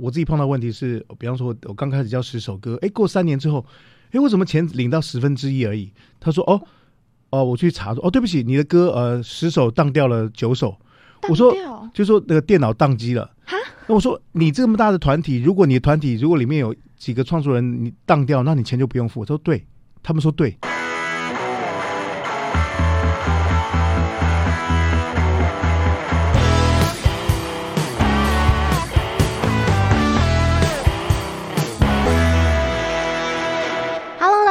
我自己碰到问题是，比方说我我刚开始教十首歌，哎，过三年之后，哎，为什么钱领到十分之一而已？他说，哦，哦，我去查说，哦，对不起，你的歌呃十首当掉了九首，我说，就说那个电脑宕机了。哈？那我说你这么大的团体，如果你的团体如果里面有几个创作人你当掉，那你钱就不用付。我说对，他们说对。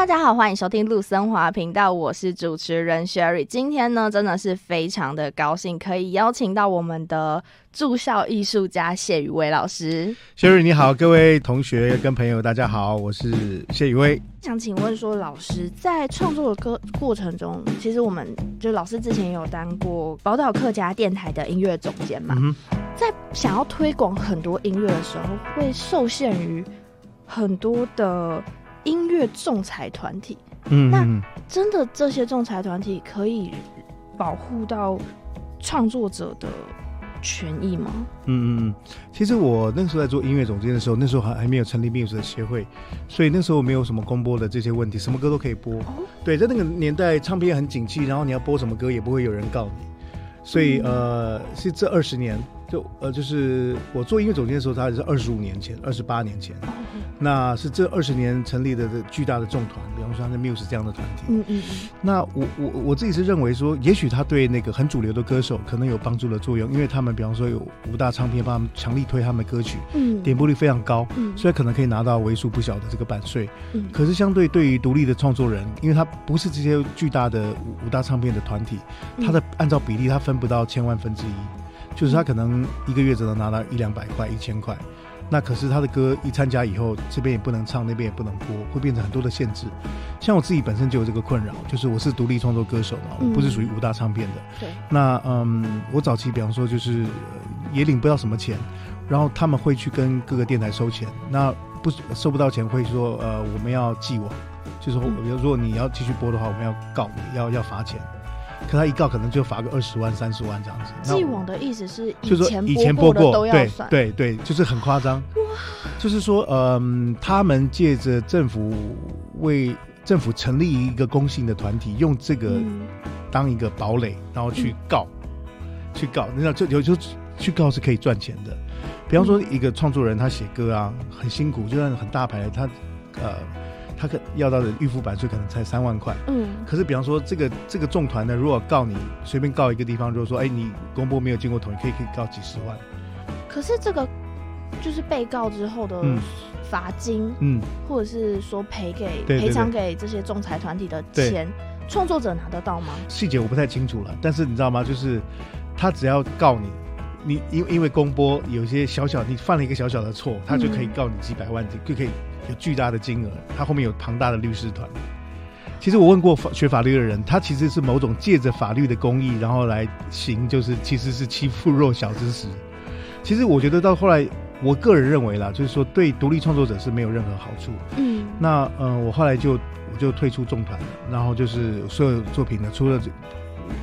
家好，欢迎收听陆森华频道，我是主持人 Sherry。今天呢，真的是非常的高兴，可以邀请到我们的驻校艺术家谢宇威老师。Sherry 你好，各位同学跟朋友，大家好，我是谢宇威。想请问说，老师在创作的歌过程中，其实我们就老师之前有当过宝岛客家电台的音乐总监嘛，嗯、在想要推广很多音乐的时候，会受限于很多的。音乐仲裁团体，嗯，那真的这些仲裁团体可以保护到创作者的权益吗？嗯嗯嗯，其实我那时候在做音乐总监的时候，那时候还还没有成立 Muse 的协会，所以那时候没有什么公播的这些问题，什么歌都可以播。哦、对，在那个年代，唱片很景气，然后你要播什么歌也不会有人告你，所以、嗯、呃，是这二十年。就呃，就是我做音乐总监的时候，他是二十五年前，二十八年前，那是这二十年成立的这巨大的众团，比方说像 Muse 这样的团体。嗯嗯。那我我我自己是认为说，也许他对那个很主流的歌手可能有帮助的作用，因为他们比方说有五大唱片帮他们强力推他们的歌曲，嗯，点播率非常高，嗯，所以可能可以拿到为数不小的这个版税。嗯。可是相对对于独立的创作人，因为他不是这些巨大的五五大唱片的团体，他的按照比例他分不到千万分之一。就是他可能一个月只能拿到一两百块、一千块，那可是他的歌一参加以后，这边也不能唱，那边也不能播，会变成很多的限制。像我自己本身就有这个困扰，就是我是独立创作歌手嘛，我不是属于五大唱片的。对。那嗯，我早期比方说就是也领不到什么钱，然后他们会去跟各个电台收钱，那不收不到钱会说呃我们要记网，就是说比如如果你要继续播的话，我们要告你要要罚钱。可他一告，可能就罚个二十万、三十万这样子。既往的意思是，就是说以前播过都要算，对对对，就是很夸张。哇，就是说，嗯、呃，他们借着政府为政府成立一个公信的团体，用这个当一个堡垒，然后去告，嗯、去告，你知道，就有就去告是可以赚钱的。比方说，一个创作人他写歌啊，很辛苦，就算很大牌，他呃。他可要到的预付版税可能才三万块，嗯，可是比方说这个这个众团呢，如果告你随便告一个地方，如果说哎你公播没有经过同意，可以可以告几十万。可是这个就是被告之后的罚金，嗯，或者是说赔给赔偿给这些仲裁团体的钱，创作者拿得到吗？细节我不太清楚了，但是你知道吗？就是他只要告你，你因因为公播有些小小你犯了一个小小的错，他就可以告你几百万，就可以。有巨大的金额，他后面有庞大的律师团。其实我问过法学法律的人，他其实是某种借着法律的公义，然后来行，就是其实是欺负弱小之时。其实我觉得到后来，我个人认为啦，就是说对独立创作者是没有任何好处。嗯，那嗯、呃，我后来就我就退出众团了，然后就是所有作品呢，除了。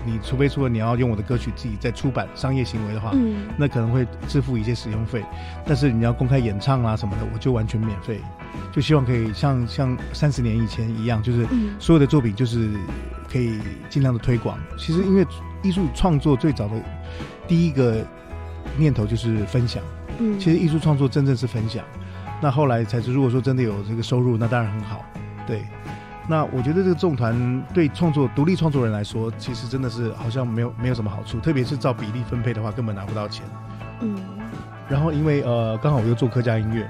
你除非说你要用我的歌曲自己再出版商业行为的话，嗯，那可能会支付一些使用费。但是你要公开演唱啊什么的，我就完全免费。就希望可以像像三十年以前一样，就是所有的作品就是可以尽量的推广。其实因为艺术创作最早的第一个念头就是分享，嗯，其实艺术创作真正是分享。那后来才是如果说真的有这个收入，那当然很好，对。那我觉得这个众团对创作独立创作人来说，其实真的是好像没有没有什么好处，特别是照比例分配的话，根本拿不到钱。嗯。然后因为呃，刚好我又做客家音乐，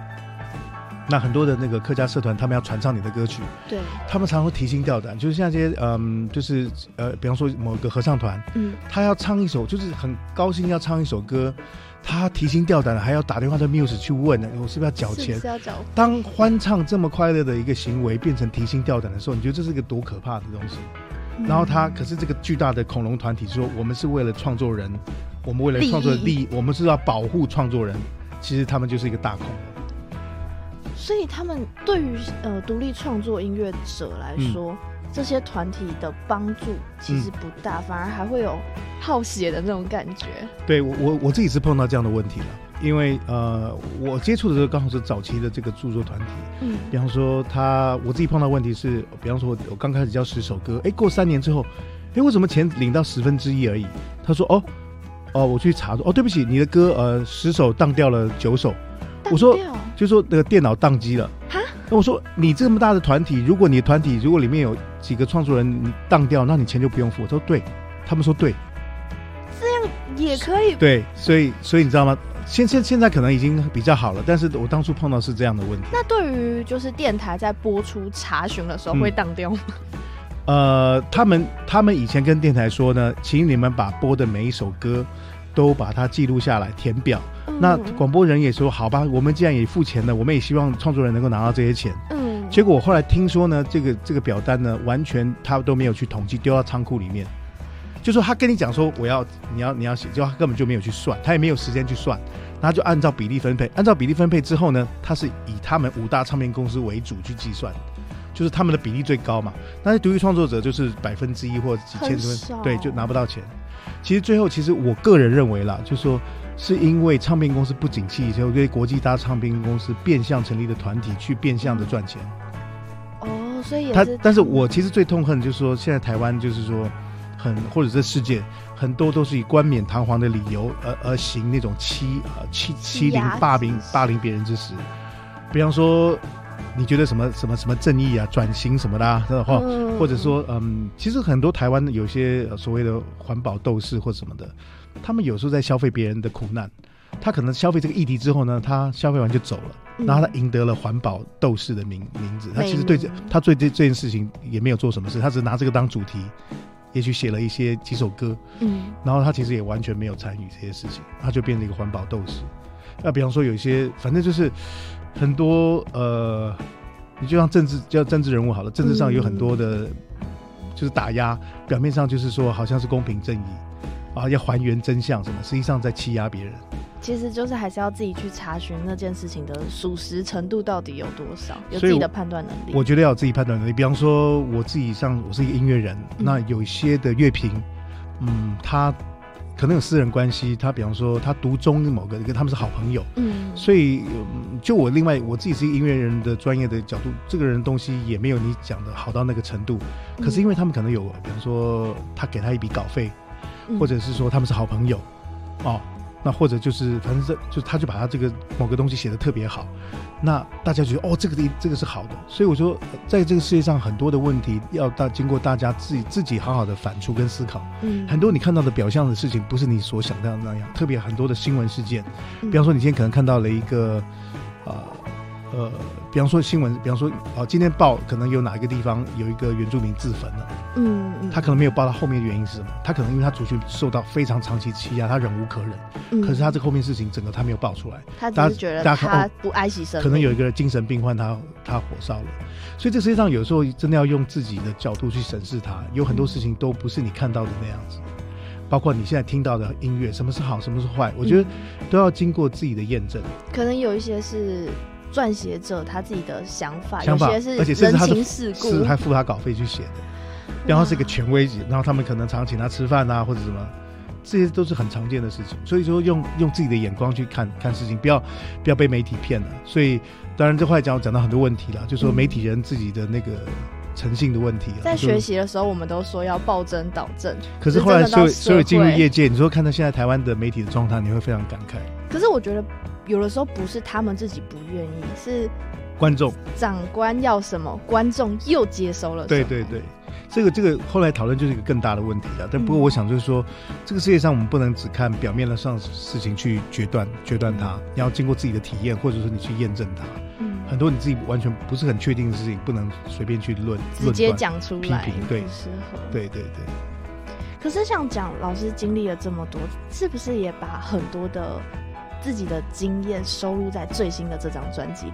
那很多的那个客家社团，他们要传唱你的歌曲，对，他们常常会提心吊胆，就是像这些嗯，就是呃，比方说某个合唱团，嗯，他要唱一首，就是很高兴要唱一首歌。他提心吊胆的，还要打电话到 Muse 去问呢，我是不是要缴钱？是要缴。当欢唱这么快乐的一个行为变成提心吊胆的时候，你觉得这是一个多可怕的东西？嗯、然后他可是这个巨大的恐龙团体说，我们是为了创作人，我们为了创作的利益，我们是要保护创作人。其实他们就是一个大恐龙。所以他们对于呃独立创作音乐者来说。嗯这些团体的帮助其实不大，嗯，反而还会有好血的那种感觉。对我我我自己是碰到这样的问题了。因为呃，我接触的时候刚好是早期的这个著作团体，嗯，比方说他我自己碰到问题是，比方说我我刚开始教十首歌，哎，过三年之后，哎，为什么钱领到十分之一而已？他说哦哦，我去查说哦，对不起，你的歌呃十首当掉了九首，我说就说那个电脑宕机了，哈，那我说你这么大的团体，如果你的团体如果里面有几个创作人你当掉，那你钱就不用付。我说对，他们说对。这样也可以对，所以所以你知道吗？现现现在可能已经比较好了，但是我当初碰到是这样的问题。那对于就是电台在播出查询的时候会当掉吗？嗯、呃，他们他们以前跟电台说呢，请你们把播的每一首歌都把它记录下来填表。嗯、那广播人也说好吧，我们既然也付钱了，我们也希望创作人能够拿到这些钱。嗯。结果我后来听说呢，这个这个表单呢，完全他都没有去统计，丢到仓库里面。就说他跟你讲说我要你要你要写，就他根本就没有去算，他也没有时间去算，那就按照比例分配，按照比例分配之后呢，他是以他们五大唱片公司为主去计算，就是他们的比例最高嘛。但是独立创作者就是百分之一或几千分，对，就拿不到钱。其实最后，其实我个人认为啦，就是说是因为唱片公司不景气，所以对国际大唱片公司变相成立的团体去变相的赚钱。哦，所以他，但是我其实最痛恨就是说现在台湾就是说。很或者这世界很多都是以冠冕堂皇的理由而而行那种欺呃欺欺凌霸凌霸凌别人之实，比方说你觉得什么什么什么正义啊转型什么的，啊，或或者说嗯，其实很多台湾有些所谓的环保斗士或什么的，他们有时候在消费别人的苦难，他可能消费这个议题之后呢，他消费完就走了，然后他赢得了环保斗士的名名字，他其实对这他对这这件事情也没有做什么事，他只是拿这个当主题。也许写了一些几首歌，嗯，然后他其实也完全没有参与这些事情，他就变成一个环保斗士。那比方说有一些，反正就是很多呃，你就像政治叫政治人物好了，政治上有很多的，就是打压，表面上就是说好像是公平正义啊，要还原真相什么，实际上在欺压别人。其实就是还是要自己去查询那件事情的属实程度到底有多少，有自己的判断能力。我觉得要有自己判断能力。比方说我自己像我是一个音乐人，嗯、那有一些的乐评，嗯，他可能有私人关系，他比方说他读中某个跟他们是好朋友，嗯，所以就我另外我自己是音乐人的专业的角度，这个人东西也没有你讲的好到那个程度。可是因为他们可能有，比方说他给他一笔稿费，或者是说他们是好朋友，哦。那或者就是，反正这就他就把他这个某个东西写的特别好，那大家觉得哦，这个的这个是好的，所以我说，在这个世界上很多的问题要大经过大家自己自己好好的反刍跟思考。嗯，很多你看到的表象的事情，不是你所想象的那样。特别很多的新闻事件，比方说你今天可能看到了一个，啊。呃，比方说新闻，比方说，哦，今天报可能有哪一个地方有一个原住民自焚了，嗯，嗯，他可能没有报到后面的原因是什么？他可能因为他族群受到非常长期欺压，他忍无可忍，嗯，可是他这后面事情整个他没有报出来，他只是觉得他不爱惜生命，可能有一个精神病患他他火烧了，所以这世界上有时候真的要用自己的角度去审视它，有很多事情都不是你看到的那样子，包括你现在听到的音乐，什么是好，什么是坏，我觉得都要经过自己的验证，可能有一些是。撰写者他自己的想法，想法有些是人情世故，是还付他稿费去写的。然后是一个权威级，然后他们可能常请他吃饭啊，或者什么，这些都是很常见的事情。所以说用，用用自己的眼光去看看事情，不要不要被媒体骗了。所以当然这话讲讲到很多问题了，就说媒体人自己的那个诚信的问题。在学习的时候，我们都说要暴增导正，可是后来所有所有进入业界，你说看到现在台湾的媒体的状态，你会非常感慨。可是我觉得。有的时候不是他们自己不愿意，是观众长官要什么，观众又接收了。对对对，这个这个后来讨论就是一个更大的问题了。但不过我想就是说，嗯、这个世界上我们不能只看表面的上事情去决断决断它，你要经过自己的体验，或者说你去验证它。嗯，很多你自己完全不是很确定的事情，不能随便去论直接讲出来批评，对，对对对。可是像讲老师经历了这么多，是不是也把很多的？自己的经验收录在最新的这张专辑里。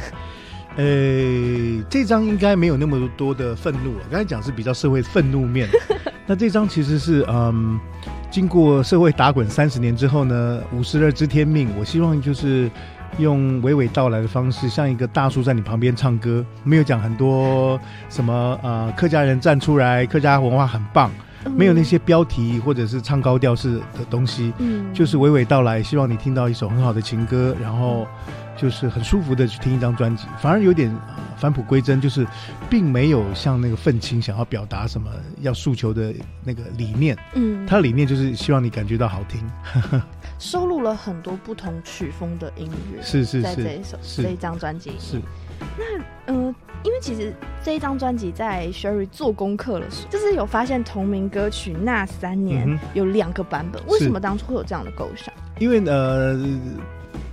呃，这张应该没有那么多的愤怒了。刚才讲是比较社会愤怒面，那这张其实是嗯，经过社会打滚三十年之后呢，五十二知天命。我希望就是用娓娓道来的方式，像一个大叔在你旁边唱歌，没有讲很多什么呃客家人站出来，客家文化很棒。没有那些标题或者是唱高调式的东西，嗯，就是娓娓道来，希望你听到一首很好的情歌，然后就是很舒服的去听一张专辑，反而有点返璞归真，就是并没有像那个愤青想要表达什么要诉求的那个理念，嗯，他的理念就是希望你感觉到好听，收录了很多不同曲风的音乐，是是是，在这一首这一张专辑是，那嗯。呃因为其实这一张专辑在 Sherry 做功课的时候，就是有发现同名歌曲那三年有两个版本，为什么当初会有这样的构想？因为呃，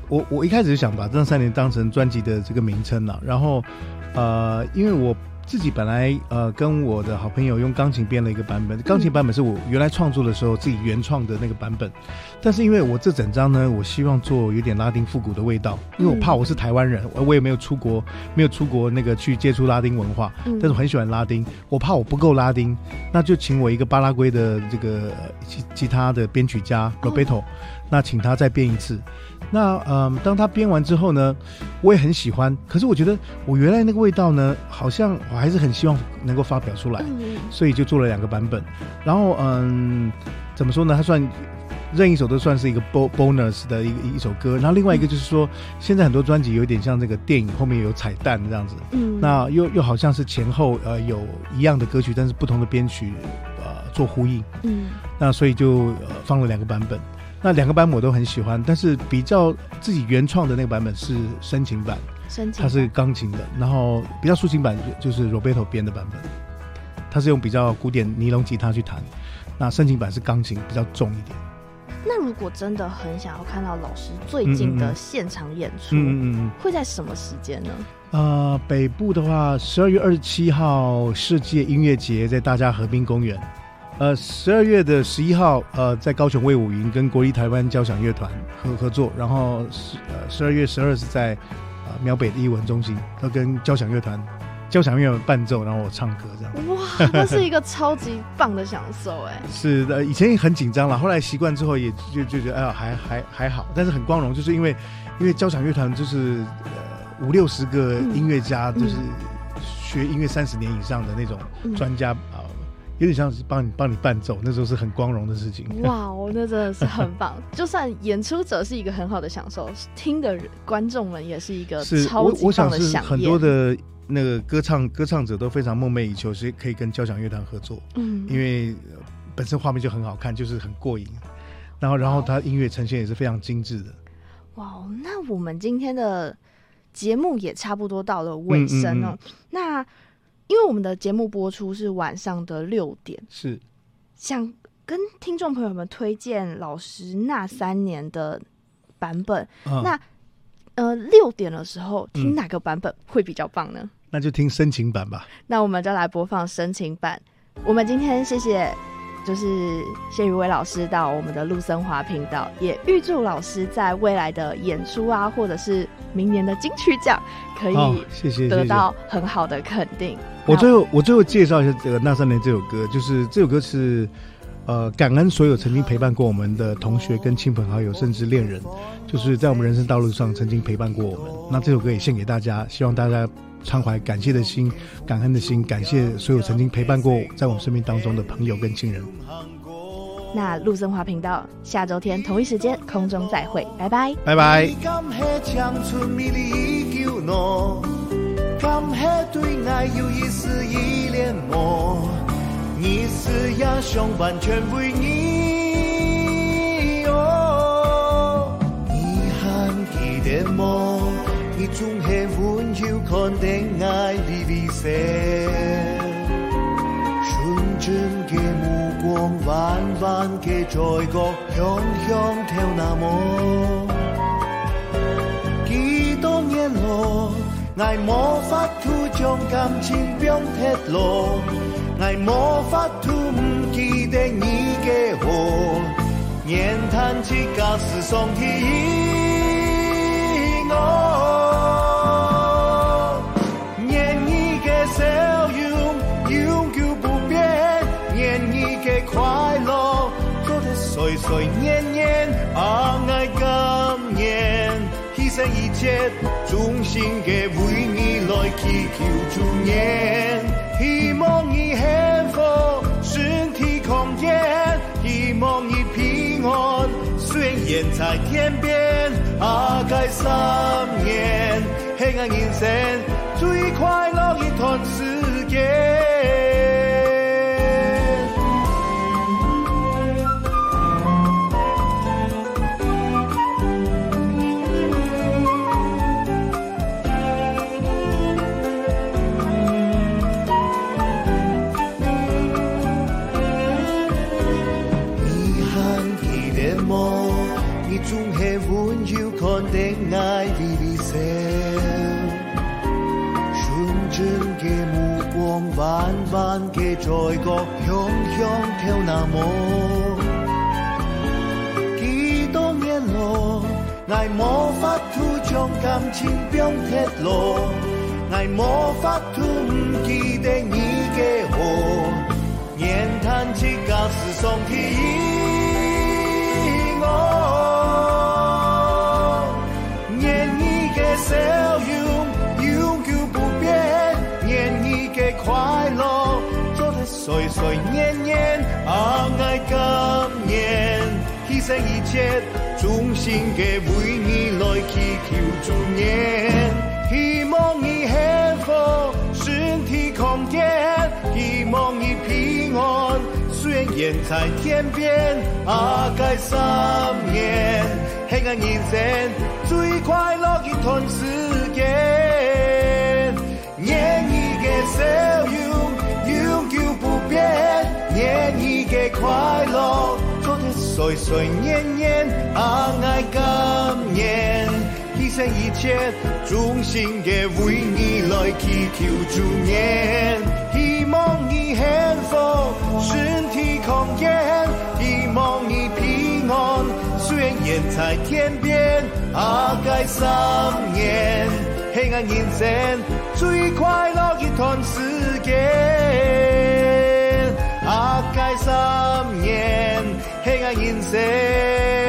我我一开始想把这三年当成专辑的这个名称了，然后呃，因为我。自己本来呃跟我的好朋友用钢琴编了一个版本，钢琴版本是我原来创作的时候自己原创的那个版本，但是因为我这整张呢，我希望做有点拉丁复古的味道，因为我怕我是台湾人，我也没有出国，没有出国那个去接触拉丁文化，但是我很喜欢拉丁，我怕我不够拉丁，那就请我一个巴拉圭的这个吉吉他的编曲家 Roberto，那请他再编一次。那嗯，当他编完之后呢，我也很喜欢。可是我觉得我原来那个味道呢，好像我还是很希望能够发表出来，所以就做了两个版本。然后嗯，怎么说呢？它算任意一首都算是一个 bonus 的一个一首歌。然后另外一个就是说，现在很多专辑有点像这个电影后面有彩蛋这样子。嗯。那又又好像是前后呃有一样的歌曲，但是不同的编曲呃做呼应。嗯。那所以就呃放了两个版本。那两个版本我都很喜欢，但是比较自己原创的那个版本是深情版，深情，它是钢琴的，然后比较抒情版就是 Roberto 编的版本，它是用比较古典尼龙吉他去弹，那深情版是钢琴比较重一点。那如果真的很想要看到老师最近的现场演出，嗯嗯嗯，会在什么时间呢？呃，北部的话，十二月二十七号世界音乐节在大家河滨公园。呃，十二月的十一号，呃，在高雄卫武营跟国立台湾交响乐团合合作，然后十呃十二月十二是在呃苗北的艺文中心，要跟交响乐团交响乐伴奏，然后我唱歌这样。哇，那是一个超级棒的享受哎。是的，以前也很紧张了，后来习惯之后也就就觉得哎呀还还还好，但是很光荣，就是因为因为交响乐团就是呃五六十个音乐家，就是学音乐三十年以上的那种专家啊。嗯有点像是帮你帮你伴奏，那时候是很光荣的事情。哇，我那真的是很棒。就算演出者是一个很好的享受，听的观众们也是一个超级棒的饗宴。很多的那个歌唱歌唱者都非常梦寐以求，是可以跟交响乐团合作。嗯，因为本身画面就很好看，就是很过瘾。然后，然后他音乐呈现也是非常精致的。哇，那我们今天的节目也差不多到了尾声哦。嗯嗯嗯，那。因为我们的节目播出是晚上的六点，是想跟听众朋友们推荐老师那三年的版本。哦、那呃，六点的时候听哪个版本会比较棒呢？嗯、那就听深情版吧。那我们就来播放深情版。我们今天谢谢，就是谢宇威老师到我们的陆森华频道，也预祝老师在未来的演出啊，或者是明年的金曲奖，可以谢谢得到很好的肯定。我最后，我最后介绍一下这个《那三年》这首歌，就是这首歌是，呃，感恩所有曾经陪伴过我们的同学、跟亲朋好友，甚至恋人，就是在我们人生道路上曾经陪伴过我们。那这首歌也献给大家，希望大家畅怀感谢的心、感恩的心，感谢所有曾经陪伴过在我们生命当中的朋友跟亲人。那陆森华频道下周天同一时间空中再会，拜拜，拜拜。敢黑对爱有一丝依恋么？你是呀，想完全为你哦。你还记得么？你总系温柔看待爱的微笑，纯真的目光，弯弯的嘴角，香香跳那么。几多年了？爱无法度将感情变铁路，爱无法度唔记得你嘅好，念叹起假使上天衷心嘅为你来祈求祝愿，希望你幸福，身体康健，希。望你平安，虽然在天边，阿该三年，黑暗人生最快乐一段时间。爱的微笑，纯真的目光，弯弯的嘴角，香香跳那么。几多年了，爱无法度将感情变铁路，爱无法度不记得你的好，念叹起旧时光的笑容永久不变，愿你的快乐做得岁岁年年，爱甘愿牺牲一切，衷心的为你来祈求祝愿，希望你幸福，身体康健，希望你平安，虽然远在天边，阿该三年，黑暗人生最快乐一段时间，愿你的笑容永久不变，愿你的快乐做得岁岁年年，阿爱甘愿牺牲一切，衷心的为你来祈求祝愿，希望你幸福，身体康健，希望你平安，虽然远在天边，阿该三年，黑暗人生最快乐一段时间，阿该三年，黑暗人生。